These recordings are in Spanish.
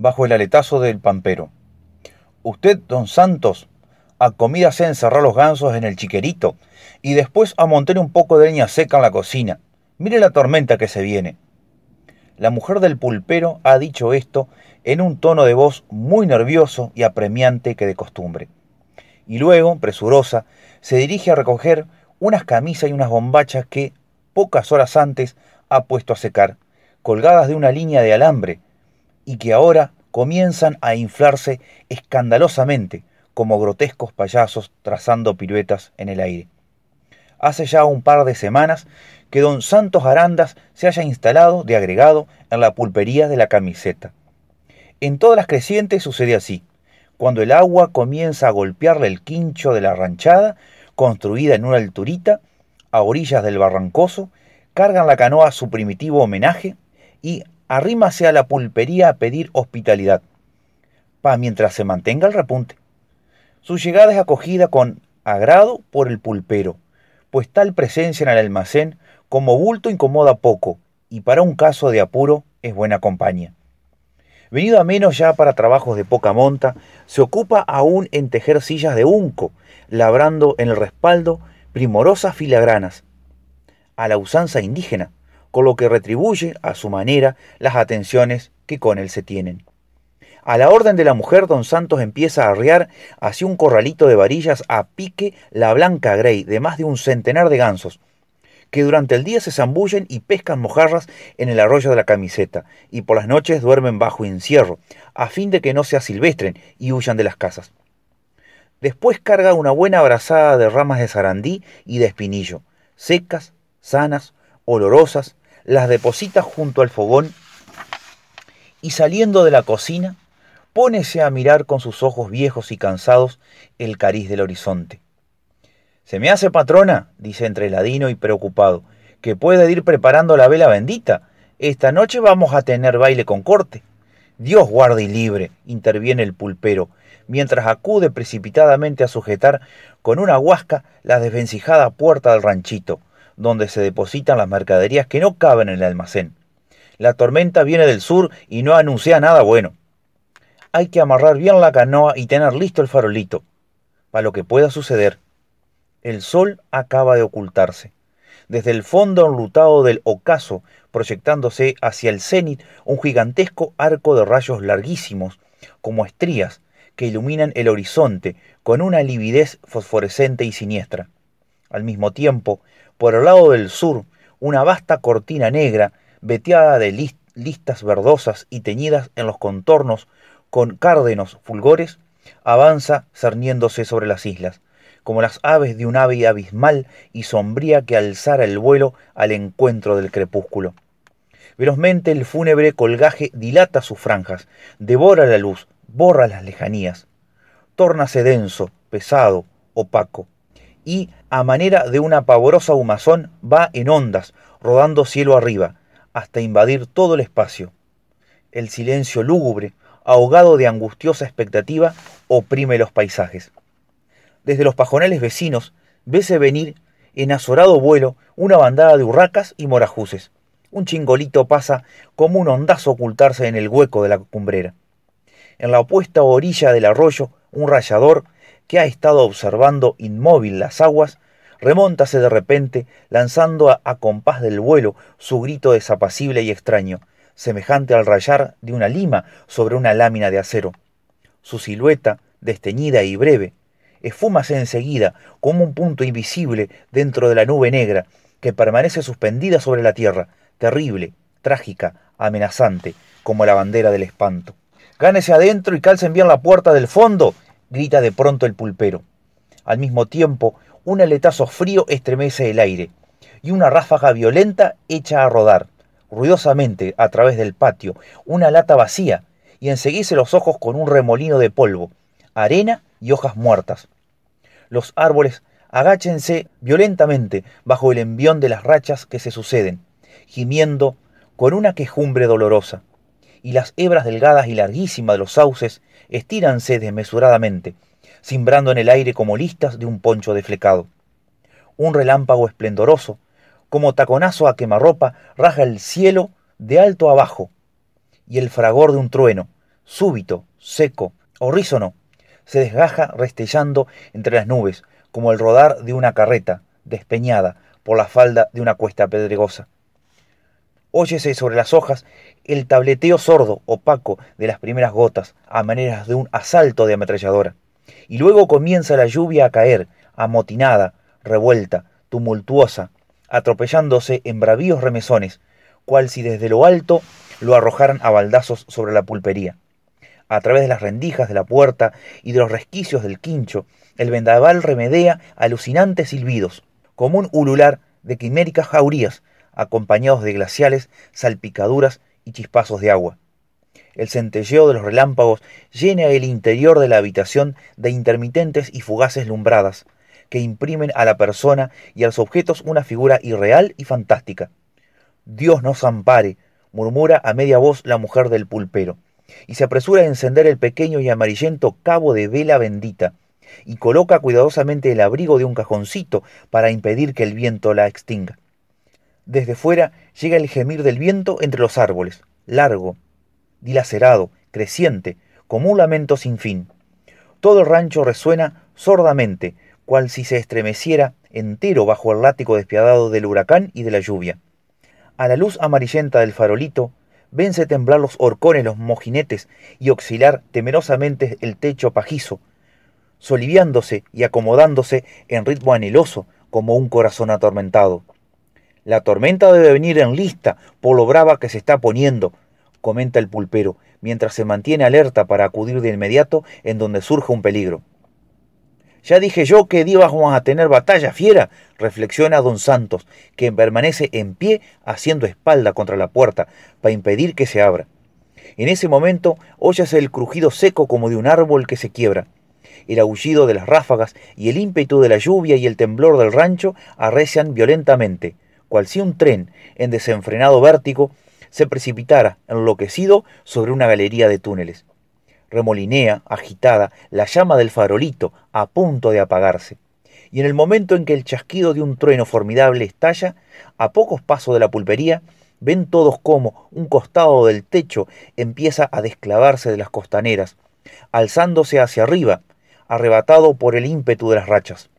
bajo el aletazo del pampero. Usted, don Santos, a comida se encerrar los gansos en el chiquerito y después a montar un poco de leña seca en la cocina. Mire la tormenta que se viene. La mujer del pulpero ha dicho esto en un tono de voz muy nervioso y apremiante que de costumbre. Y luego, presurosa, se dirige a recoger unas camisas y unas bombachas que, pocas horas antes, ha puesto a secar, colgadas de una línea de alambre, y que ahora comienzan a inflarse escandalosamente como grotescos payasos trazando piruetas en el aire. Hace ya un par de semanas que don Santos Arandas se haya instalado de agregado en la pulpería de la camiseta. En todas las crecientes sucede así. Cuando el agua comienza a golpearle el quincho de la ranchada, construida en una alturita, a orillas del barrancoso, cargan la canoa su primitivo homenaje y arrímase a la pulpería a pedir hospitalidad, pa mientras se mantenga el repunte. Su llegada es acogida con agrado por el pulpero, pues tal presencia en el almacén como bulto incomoda poco y para un caso de apuro es buena compañía. Venido a menos ya para trabajos de poca monta, se ocupa aún en tejer sillas de unco, labrando en el respaldo primorosas filagranas, a la usanza indígena, con lo que retribuye a su manera las atenciones que con él se tienen. A la orden de la mujer, don Santos empieza a arriar hacia un corralito de varillas a pique la blanca grey de más de un centenar de gansos, que durante el día se zambullen y pescan mojarras en el arroyo de la camiseta, y por las noches duermen bajo encierro, a fin de que no se asilvestren y huyan de las casas. Después carga una buena abrazada de ramas de sarandí y de espinillo, secas, sanas, olorosas, las deposita junto al fogón y saliendo de la cocina, pónese a mirar con sus ojos viejos y cansados el cariz del horizonte. Se me hace patrona, dice entre ladino y preocupado, que puede ir preparando la vela bendita. Esta noche vamos a tener baile con corte. Dios guarde y libre, interviene el pulpero, mientras acude precipitadamente a sujetar con una huasca la desvencijada puerta del ranchito donde se depositan las mercaderías que no caben en el almacén. La tormenta viene del sur y no anuncia nada bueno. Hay que amarrar bien la canoa y tener listo el farolito, para lo que pueda suceder. El sol acaba de ocultarse. Desde el fondo enlutado del ocaso, proyectándose hacia el cenit, un gigantesco arco de rayos larguísimos, como estrías, que iluminan el horizonte con una lividez fosforescente y siniestra. Al mismo tiempo, por el lado del sur, una vasta cortina negra, veteada de listas verdosas y teñidas en los contornos con cárdenos fulgores, avanza cerniéndose sobre las islas, como las aves de un ave abismal y sombría que alzara el vuelo al encuentro del crepúsculo. Velozmente el fúnebre colgaje dilata sus franjas, devora la luz, borra las lejanías, tórnase denso, pesado, opaco y, a manera de una pavorosa humazón, va en ondas, rodando cielo arriba, hasta invadir todo el espacio. El silencio lúgubre, ahogado de angustiosa expectativa, oprime los paisajes. Desde los pajonales vecinos, vese venir en azorado vuelo una bandada de urracas y morajuces. Un chingolito pasa como un ondazo ocultarse en el hueco de la cumbrera. En la opuesta orilla del arroyo, un rayador que ha estado observando inmóvil las aguas, remóntase de repente, lanzando a, compás del vuelo su grito desapacible y extraño, semejante al rayar de una lima sobre una lámina de acero. Su silueta, desteñida y breve, esfúmase enseguida como un punto invisible dentro de la nube negra que permanece suspendida sobre la tierra, terrible, trágica, amenazante, como la bandera del espanto. Gánese adentro y calcen bien la puerta del fondo grita de pronto el pulpero. Al mismo tiempo, un aletazo frío estremece el aire, y una ráfaga violenta echa a rodar, ruidosamente, a través del patio, una lata vacía, y enseguirse los ojos con un remolino de polvo, arena y hojas muertas. Los árboles agáchense violentamente bajo el envión de las rachas que se suceden, gimiendo con una quejumbre dolorosa y las hebras delgadas y larguísimas de los sauces estíranse desmesuradamente, cimbrando en el aire como listas de un poncho deflecado. Un relámpago esplendoroso, como taconazo a quemarropa, raja el cielo de alto abajo, y el fragor de un trueno, súbito, seco, horrísono, se desgaja restellando entre las nubes, como el rodar de una carreta, despeñada por la falda de una cuesta pedregosa. Óyese sobre las hojas el tableteo sordo, opaco, de las primeras gotas, a maneras de un asalto de ametralladora. Y luego comienza la lluvia a caer, amotinada, revuelta, tumultuosa, atropellándose en bravíos remesones, cual si desde lo alto lo arrojaran a baldazos sobre la pulpería. A través de las rendijas de la puerta y de los resquicios del quincho, el vendaval remedea alucinantes silbidos, como un ulular de quiméricas jaurías, acompañados de glaciales salpicaduras y chispazos de agua. El centelleo de los relámpagos llena el interior de la habitación de intermitentes y fugaces lumbradas, que imprimen a la persona y a los objetos una figura irreal y fantástica. Dios nos ampare, murmura a media voz la mujer del pulpero, y se apresura a encender el pequeño y amarillento cabo de vela bendita, y coloca cuidadosamente el abrigo de un cajoncito para impedir que el viento la extinga. Desde fuera llega el gemir del viento entre los árboles, largo, dilacerado, creciente, como un lamento sin fin. Todo el rancho resuena sordamente, cual si se estremeciera entero bajo el látigo despiadado del huracán y de la lluvia. A la luz amarillenta del farolito, vense temblar los horcones, los mojinetes y oscilar temerosamente el techo pajizo, soliviándose y acomodándose en ritmo anheloso como un corazón atormentado. La tormenta debe venir en lista por lo brava que se está poniendo, comenta el pulpero, mientras se mantiene alerta para acudir de inmediato en donde surge un peligro. Ya dije yo que íbamos a tener batalla fiera, reflexiona don Santos, que permanece en pie haciendo espalda contra la puerta para impedir que se abra. En ese momento óyase el crujido seco como de un árbol que se quiebra. El aullido de las ráfagas y el ímpetu de la lluvia y el temblor del rancho arrecian violentamente, cual si un tren en desenfrenado vértigo se precipitara enloquecido sobre una galería de túneles. Remolinea, agitada, la llama del farolito, a punto de apagarse. Y en el momento en que el chasquido de un trueno formidable estalla, a pocos pasos de la pulpería, ven todos cómo un costado del techo empieza a desclavarse de las costaneras, alzándose hacia arriba, arrebatado por el ímpetu de las rachas.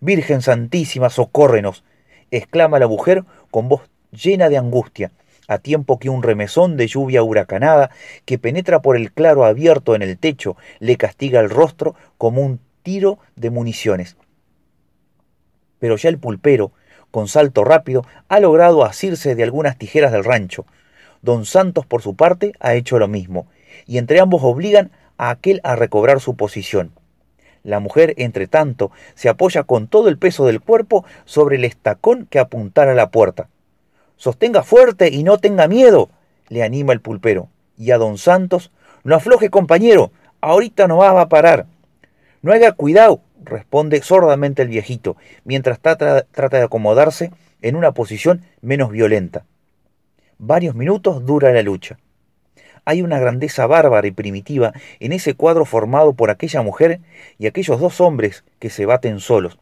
Virgen Santísima, socórrenos, exclama la mujer con voz llena de angustia, a tiempo que un remesón de lluvia huracanada que penetra por el claro abierto en el techo le castiga el rostro como un tiro de municiones. Pero ya el pulpero, con salto rápido, ha logrado asirse de algunas tijeras del rancho. Don Santos, por su parte, ha hecho lo mismo, y entre ambos obligan a aquel a recobrar su posición. La mujer, entre tanto, se apoya con todo el peso del cuerpo sobre el estacón que apuntara a la puerta. Sostenga fuerte y no tenga miedo, le anima el pulpero. Y a don Santos, no afloje compañero, ahorita no va a parar. No haga cuidado, responde sordamente el viejito, mientras trata, trata de acomodarse en una posición menos violenta. Varios minutos dura la lucha hay una grandeza bárbara y primitiva en ese cuadro formado por aquella mujer y aquellos dos hombres que se baten solos,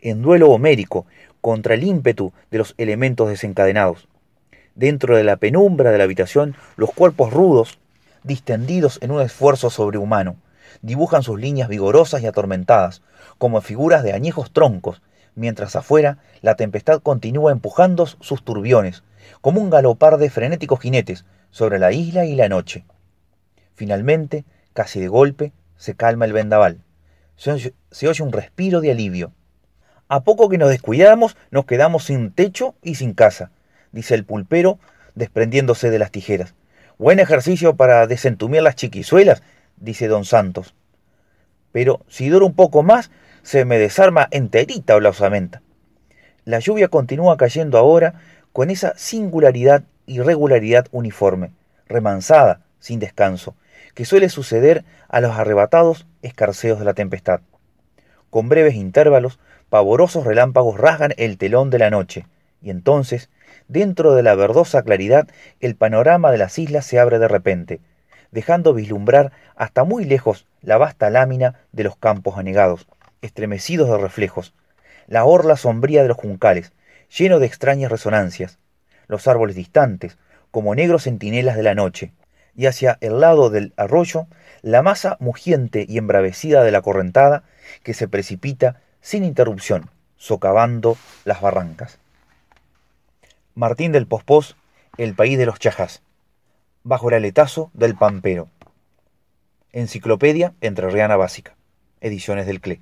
en duelo homérico, contra el ímpetu de los elementos desencadenados. Dentro de la penumbra de la habitación, los cuerpos rudos, distendidos en un esfuerzo sobrehumano, dibujan sus líneas vigorosas y atormentadas, como figuras de añejos troncos, mientras afuera la tempestad continúa empujando sus turbiones, como un galopar de frenéticos jinetes, sobre la isla y la noche. Finalmente, casi de golpe, se calma el vendaval. Se oye, un respiro de alivio. A poco que nos descuidamos, nos quedamos sin techo y sin casa, dice el pulpero, desprendiéndose de las tijeras. Buen ejercicio para desentumir las chiquizuelas, dice don Santos. Pero si dura un poco más, se me desarma enterita la osamenta. La lluvia continúa cayendo ahora con esa singularidad irregularidad uniforme, remansada, sin descanso, que suele suceder a los arrebatados escarceos de la tempestad. Con breves intervalos, pavorosos relámpagos rasgan el telón de la noche, y entonces, dentro de la verdosa claridad, el panorama de las islas se abre de repente, dejando vislumbrar hasta muy lejos la vasta lámina de los campos anegados, estremecidos de reflejos, la orla sombría de los juncales, lleno de extrañas resonancias, los árboles distantes, como negros centinelas de la noche, y hacia el lado del arroyo la masa mugiente y embravecida de la correntada que se precipita sin interrupción, socavando las barrancas. Martín del Pospós, El país de los chajas, bajo el aletazo del Pampero. Enciclopedia Entrerriana Básica, Ediciones del CLE.